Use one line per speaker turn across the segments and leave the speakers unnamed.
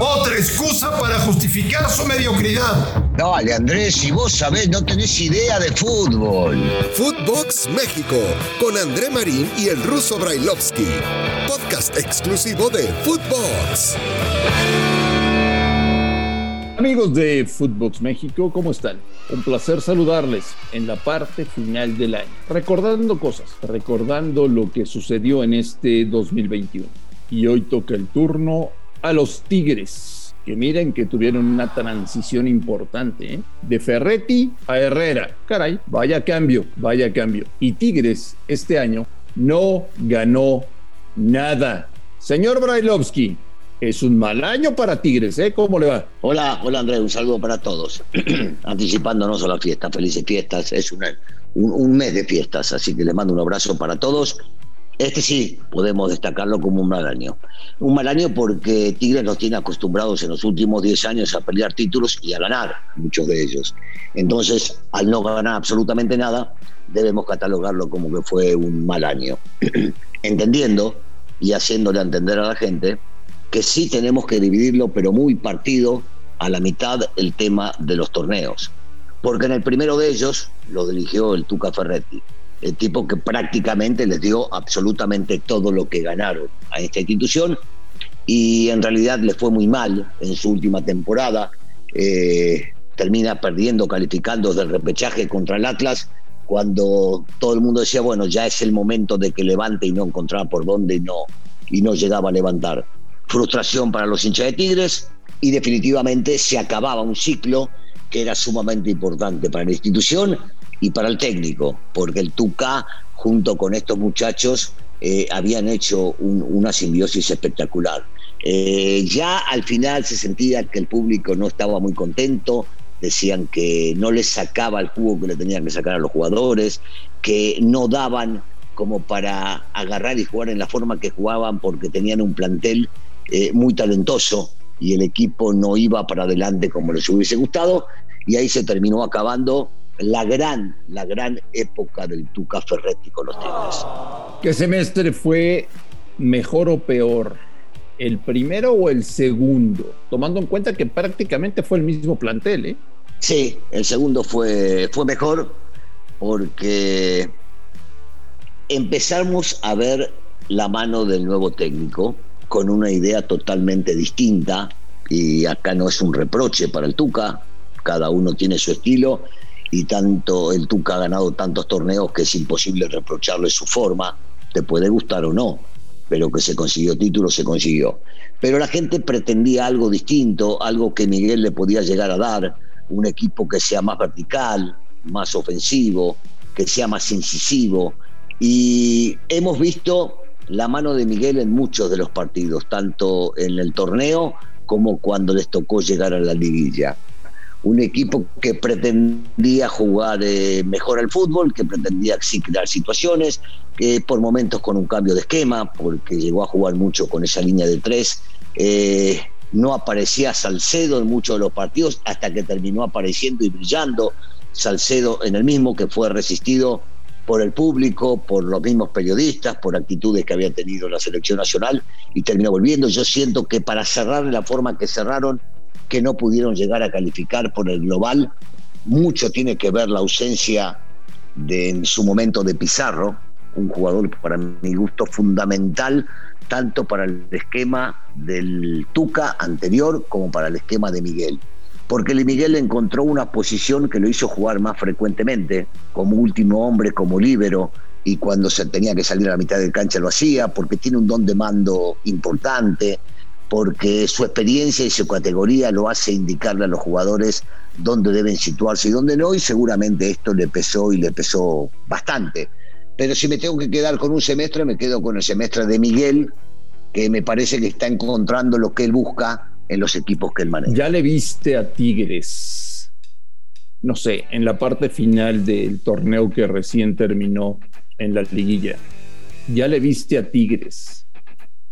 Otra excusa para justificar su mediocridad.
Dale, Andrés, si vos sabés, no tenés idea de fútbol.
Footbox México, con André Marín y el ruso Brailovsky. Podcast exclusivo de Footbox.
Amigos de Footbox México, ¿cómo están? Un placer saludarles en la parte final del año, recordando cosas, recordando lo que sucedió en este 2021. Y hoy toca el turno a los Tigres, que miren que tuvieron una transición importante, ¿eh? de Ferretti a Herrera. Caray, vaya cambio, vaya cambio. Y Tigres este año no ganó nada. Señor Brailovsky, es un mal año para Tigres, ¿eh? ¿Cómo le va?
Hola, hola Andrés, un saludo para todos. Anticipándonos a la fiesta, felices fiestas, es un, un mes de fiestas, así que les mando un abrazo para todos este sí, podemos destacarlo como un mal año. Un mal año porque Tigres nos tiene acostumbrados en los últimos 10 años a pelear títulos y a ganar, muchos de ellos. Entonces, al no ganar absolutamente nada, debemos catalogarlo como que fue un mal año. Entendiendo y haciéndole entender a la gente que sí tenemos que dividirlo, pero muy partido, a la mitad el tema de los torneos. Porque en el primero de ellos lo dirigió el Tuca Ferretti el tipo que prácticamente les dio absolutamente todo lo que ganaron a esta institución y en realidad le fue muy mal en su última temporada. Eh, termina perdiendo, calificando del repechaje contra el Atlas, cuando todo el mundo decía, bueno, ya es el momento de que levante y no encontraba por dónde no, y no llegaba a levantar. Frustración para los hinchas de Tigres y definitivamente se acababa un ciclo que era sumamente importante para la institución y para el técnico, porque el Tuca, junto con estos muchachos, eh, habían hecho una simbiosis espectacular. Eh, ya al final se sentía que el público no estaba muy contento, decían que no les sacaba el jugo que le tenían que sacar a los jugadores, que no daban como para agarrar y jugar en la forma que jugaban porque tenían un plantel eh, muy talentoso y el equipo no iba para adelante como les hubiese gustado y ahí se terminó acabando la gran, la gran época del Tuca Ferretti con los Tigres.
¿Qué semestre fue mejor o peor? ¿El primero o el segundo? Tomando en cuenta que prácticamente fue el mismo plantel, ¿eh?
Sí, el segundo fue, fue mejor porque empezamos a ver la mano del nuevo técnico con una idea totalmente distinta y acá no es un reproche para el Tuca, cada uno tiene su estilo y tanto el Tuca ha ganado tantos torneos que es imposible reprocharle su forma, te puede gustar o no, pero que se consiguió título, se consiguió. Pero la gente pretendía algo distinto, algo que Miguel le podía llegar a dar, un equipo que sea más vertical, más ofensivo, que sea más incisivo. Y hemos visto la mano de Miguel en muchos de los partidos, tanto en el torneo como cuando les tocó llegar a la liguilla un equipo que pretendía jugar eh, mejor al fútbol, que pretendía crear situaciones, que por momentos con un cambio de esquema, porque llegó a jugar mucho con esa línea de tres. Eh, no aparecía Salcedo en muchos de los partidos hasta que terminó apareciendo y brillando Salcedo en el mismo, que fue resistido por el público, por los mismos periodistas, por actitudes que había tenido la selección nacional y terminó volviendo. Yo siento que para cerrar de la forma que cerraron, que no pudieron llegar a calificar por el global. Mucho tiene que ver la ausencia de en su momento de Pizarro, un jugador para mi gusto fundamental tanto para el esquema del Tuca anterior como para el esquema de Miguel. Porque Miguel encontró una posición que lo hizo jugar más frecuentemente, como último hombre, como líbero, y cuando se tenía que salir a la mitad del cancha lo hacía, porque tiene un don de mando importante, porque su experiencia y su categoría lo hace indicarle a los jugadores dónde deben situarse y dónde no, y seguramente esto le pesó y le pesó bastante. Pero si me tengo que quedar con un semestre, me quedo con el semestre de Miguel, que me parece que está encontrando lo que él busca en los equipos que él maneja.
Ya le viste a Tigres, no sé, en la parte final del torneo que recién terminó en la liguilla. Ya le viste a Tigres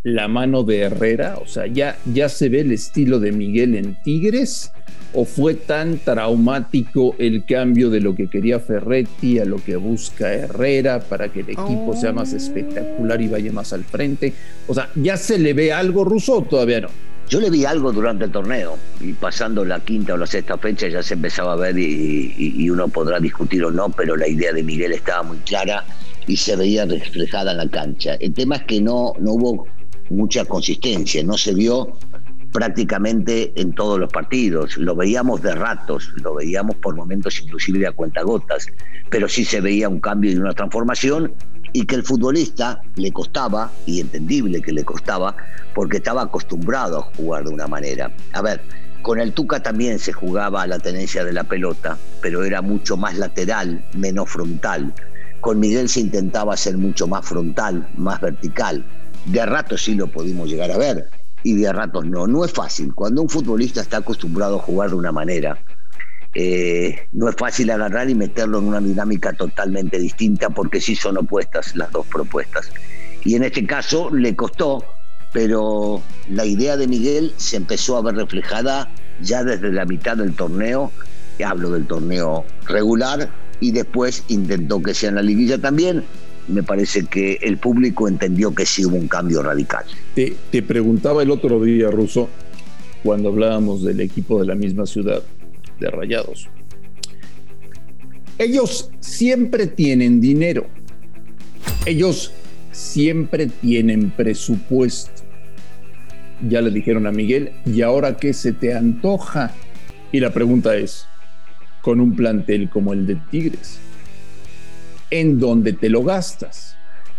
la mano de Herrera? O sea, ¿ya, ya se ve el estilo de Miguel en Tigres? ¿O fue tan traumático el cambio de lo que quería Ferretti a lo que busca Herrera para que el equipo sea más
Oh.
espectacular y vaya más al frente? O sea, ¿ya se le ve algo ruso o todavía no?
Yo le vi algo durante el torneo y pasando la quinta o la sexta fecha ya se empezaba a ver y, y- y uno podrá discutir o no, pero la idea de Miguel estaba muy clara y se veía reflejada en la cancha. El tema es que no, no hubo mucha consistencia, no se vio prácticamente en todos los partidos. Lo veíamos de ratos, lo veíamos por momentos inclusive a cuentagotas, pero sí se veía un cambio y una transformación y que el futbolista le costaba, y entendible que le costaba, porque estaba acostumbrado a jugar de una manera. A ver, con el Tuca también se jugaba a la tenencia de la pelota, pero era mucho más lateral, menos frontal. Con Miguel se intentaba ser mucho más frontal, más vertical. De ratos sí lo pudimos llegar a ver y de ratos no. No es fácil. Cuando un futbolista está acostumbrado a jugar de una manera, eh, no es fácil agarrar y meterlo en una dinámica totalmente distinta porque sí son opuestas las dos propuestas. Y en este caso le costó, pero la idea de Miguel se empezó a ver reflejada ya desde la mitad del torneo, hablo del torneo regular, y después intentó que sea en la liguilla también. Me parece que el público entendió que sí hubo un cambio radical.
Te, te preguntaba el otro día, Russo, cuando hablábamos del equipo de la misma ciudad, de Rayados. Ellos siempre tienen dinero. Ellos siempre tienen presupuesto. Ya le dijeron a Miguel, ¿y ahora qué se te antoja? Y la pregunta es, con un plantel como el de Tigres, ¿en dónde te lo gastas?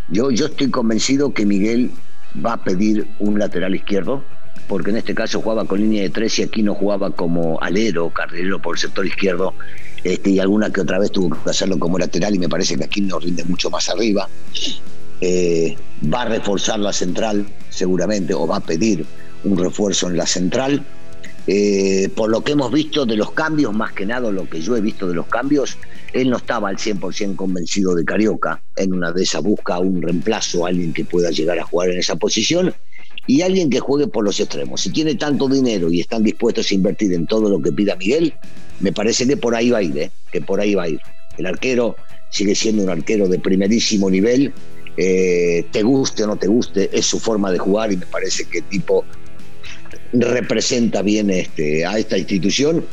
Yo, yo estoy convencido que Miguel va a pedir un lateral izquierdo, porque en este caso jugaba con línea de tres y aquí no jugaba como alero, carrilero por el sector izquierdo, este, y alguna que otra vez tuvo que hacerlo como lateral y me parece que aquí no rinde mucho más arriba. Eh, va a reforzar la central, seguramente, o va a pedir un refuerzo en la central. Eh, por lo que hemos visto de los cambios, más que nada lo que yo he visto de los cambios, él no estaba al 100% convencido de Carioca. En una de esas busca un reemplazo, alguien que pueda llegar a jugar en esa posición y alguien que juegue por los extremos. Si tiene tanto dinero y están dispuestos a invertir en todo lo que pida Miguel, me parece que por ahí va a ir, ¿eh? que por ahí va a ir. El arquero sigue siendo un arquero de primerísimo nivel, eh, te guste o no te guste, es su forma de jugar y me parece que el tipo representa bien este, a esta institución,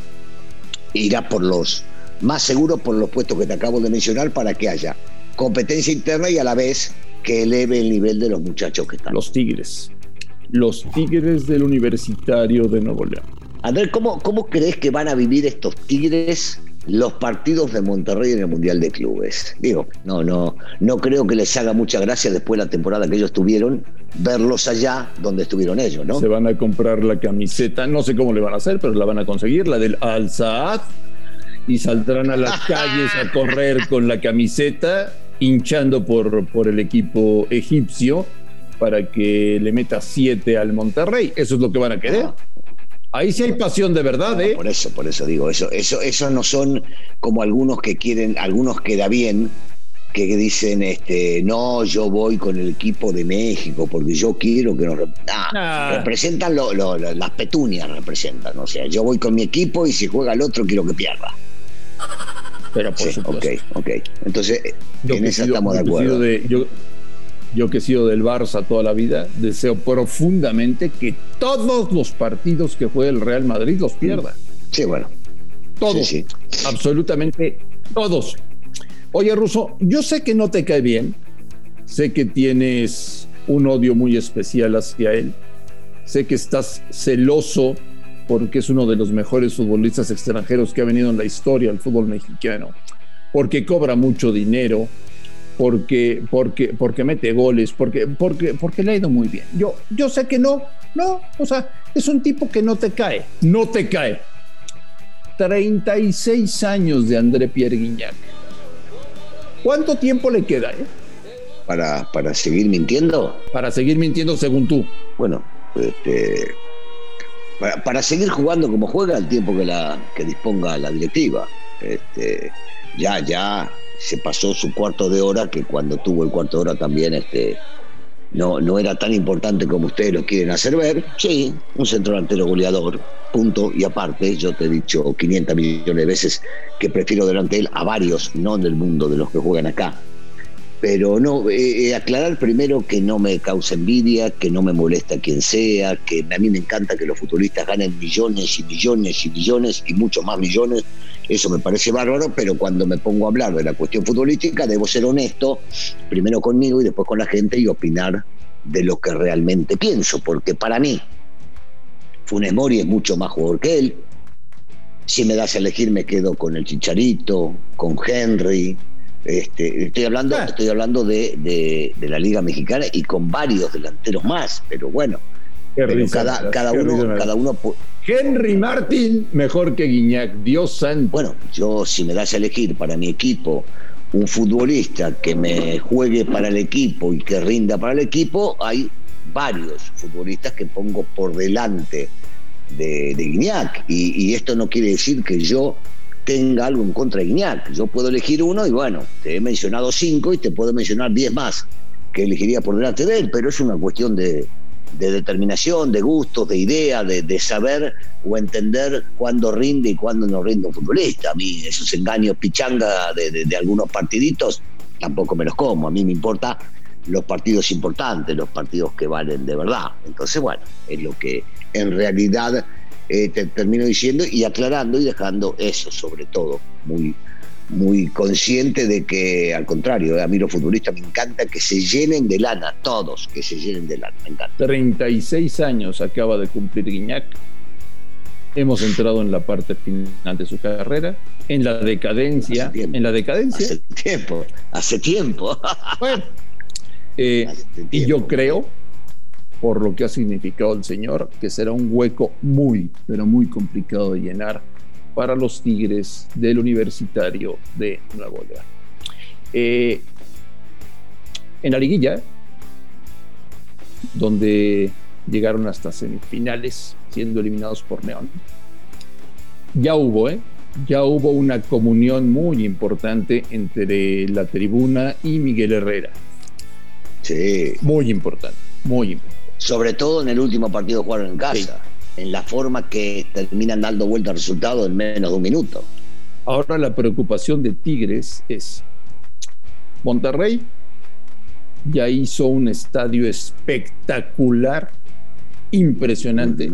irá por los más seguros por los puestos que te acabo de mencionar para que haya competencia interna y a la vez que eleve el nivel de los muchachos que están.
Los Tigres. Los Tigres del Universitario de Nuevo León.
Andrés, ¿cómo, ¿cómo crees que van a vivir estos Tigres los partidos de Monterrey en el Mundial de Clubes? Digo, no, no, no creo que les haga mucha gracia después de la temporada que ellos tuvieron verlos allá donde estuvieron ellos, ¿no?
Se van a comprar la camiseta, no sé cómo le van a hacer, pero la van a conseguir, la del Al Saad, y saldrán a las calles a correr con la camiseta, hinchando por, por el equipo egipcio para que le meta siete al Monterrey. Eso es lo que van a querer. Ahí sí hay pasión de verdad, ¿eh?
Por eso, por eso digo, eso, eso, esos no son como algunos que quieren, algunos queda bien, que dicen, este, no, yo voy con el equipo de México porque yo quiero que nos nah,
Ah.
representan lo- lo- lo- las petunias representan, o sea, yo voy con mi equipo y si juega el otro quiero que pierda.
Pero por
Sí,
supuesto.
ok, ok. Entonces,
Yo
en
que he
eso
sido-
estamos de
yo que he sido
acuerdo.
de- yo, yo que he sido del Barça toda la vida, deseo profundamente que todos los partidos que juegue el Real Madrid los pierda.
Sí, bueno.
Todos.
Sí,
Absolutamente todos. Oye, Russo, yo sé que no te cae bien. Sé que tienes un odio muy especial hacia él. Sé que estás celoso porque es uno de los mejores futbolistas extranjeros que ha venido en la historia del fútbol mexicano. Porque cobra mucho dinero, porque, porque, porque mete goles, porque, porque, porque le ha ido muy bien. Yo, yo sé que no, no, o sea, es un tipo que no te cae, no te cae. 36 años de André Pierre Guignac. ¿Cuánto tiempo le queda eh?
Para, para seguir mintiendo,
para seguir mintiendo según tú?
bueno, este, para, seguir jugando como juega el tiempo que, la, que disponga la directiva. Este, ya, ya se pasó su cuarto de hora, que cuando tuvo el cuarto de hora también este, no, no era tan importante como ustedes lo quieren hacer ver. Sí, un centro delantero goleador, punto. Y aparte, yo te he dicho 500 millones de veces que prefiero delante de él a varios, no en el mundo de los que juegan acá. Pero no, eh, eh, aclarar primero que no me causa envidia, que no me molesta quien sea, que a mí me encanta que los futbolistas ganen millones y millones y millones y muchos más millones. Eso me parece bárbaro, pero cuando me pongo a hablar de la cuestión futbolística, debo ser honesto, primero conmigo y después con la gente y opinar de lo que realmente pienso, porque para mí, Funes Mori es mucho más jugador que él. Si me das a elegir, me quedo con el Chicharito, con Henry, este, estoy hablando, ah. estoy hablando de, la Liga Mexicana y con varios delanteros más, pero bueno. cada, cada uno, cada uno.
Henry Martin mejor que Guiñac, Dios santo.
Bueno, yo si me das a elegir para mi equipo un futbolista que me juegue para el equipo y que rinda para el equipo, hay varios futbolistas que pongo por delante de, de Guiñac. y esto no quiere decir que yo tenga algo en contra de Guiñac. Yo puedo elegir uno y bueno, te he mencionado cinco y te puedo mencionar diez más que elegiría por delante de él, pero es una cuestión de, determinación, de gustos, de idea, de, saber o entender cuándo rinde y cuándo no rinde un futbolista. A mí esos engaños pichanga de, de algunos partiditos tampoco me los como. A mí me importa los partidos importantes, los partidos que valen de verdad. Entonces, bueno, es lo que en realidad eh, te termino diciendo y aclarando y dejando eso sobre todo, muy, muy consciente de que al contrario, a mí los futbolistas me encanta que se llenen de lana, todos que se llenen de lana, me encanta.
36 años acaba de cumplir Guiñac. Hemos entrado en la parte final de su carrera, en la decadencia, en la decadencia.
Hace tiempo, hace tiempo.
Bueno, eh, y yo creo por lo que ha significado el Señor, que será un hueco muy, pero muy complicado de llenar para los Tigres del Universitario de Nuevo León. Eh, en la liguilla, donde llegaron hasta semifinales, siendo eliminados por León, ya hubo, ¿eh? Ya hubo una comunión muy importante entre la tribuna y Miguel Herrera.
Sí.
Muy importante, muy importante
sobre todo en el último partido jugaron en casa, en la forma que terminan dando vuelta al resultado en menos de un minuto.
Ahora la preocupación de Tigres es, Monterrey ya hizo un estadio espectacular, impresionante,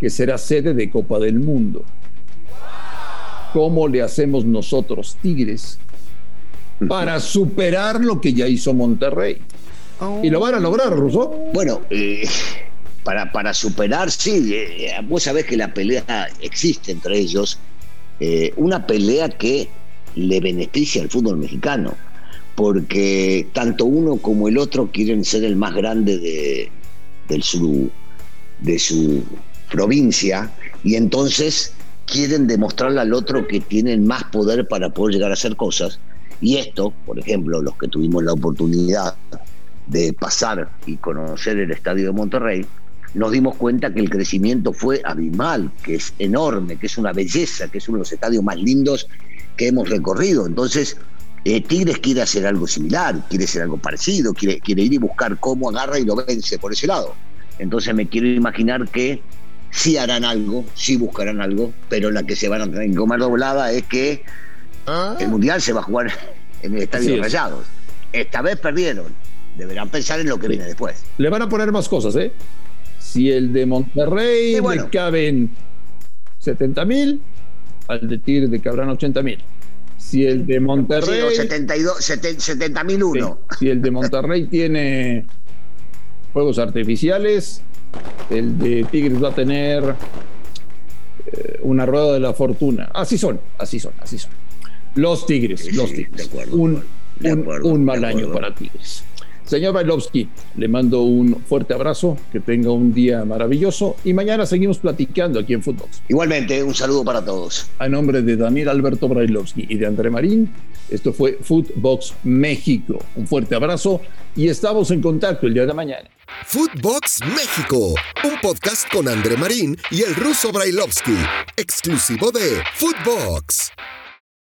que será sede de Copa del Mundo. ¿Cómo le hacemos nosotros, Tigres, para superar lo que ya hizo Monterrey? Y lo van a lograr, Russo.
Bueno, eh, para, para superar, sí, eh, vos sabés que la pelea existe entre ellos, eh, una pelea que le beneficia al fútbol mexicano, porque tanto uno como el otro quieren ser el más grande de, su, de su provincia y entonces quieren demostrarle al otro que tienen más poder para poder llegar a hacer cosas. Y esto, por ejemplo, los que tuvimos la oportunidad de pasar y conocer el estadio de Monterrey, nos dimos cuenta que el crecimiento fue abismal, que es enorme, que es una belleza, que es uno de los estadios más lindos que hemos recorrido. Entonces, eh, Tigres quiere hacer algo similar, quiere hacer algo parecido, quiere, quiere ir y buscar cómo agarra y lo vence por ese lado. Entonces me quiero imaginar que sí harán algo, sí buscarán algo, pero la que se van a tener que comer doblada es que ah. el Mundial se va a jugar en el Estadio Rayados. Esta vez perdieron, deberán pensar en lo que viene después.
Le van a poner más cosas, ¿eh? Si el de Monterrey le caben 70 mil, al de Tigre le cabrán 80 mil. Si el de Monterrey.
Sí, 72, 70 mil uno.
si el de Monterrey tiene fuegos artificiales, el de Tigres va a tener eh, una rueda de la fortuna. Así son, así son, así son. Los Tigres, los Tigres. De acuerdo, un, un mal año para Tigres. Señor Bailovsky, le mando un fuerte abrazo, que tenga un día maravilloso y mañana seguimos platicando aquí en Footbox.
Igualmente, un saludo para todos.
A nombre de Daniel Alberto Brailovsky y de André Marín, esto fue Footbox México. Un fuerte abrazo y estamos en contacto el día de mañana.
Footbox México, un podcast con André Marín y el ruso Brailovsky, exclusivo de Footbox.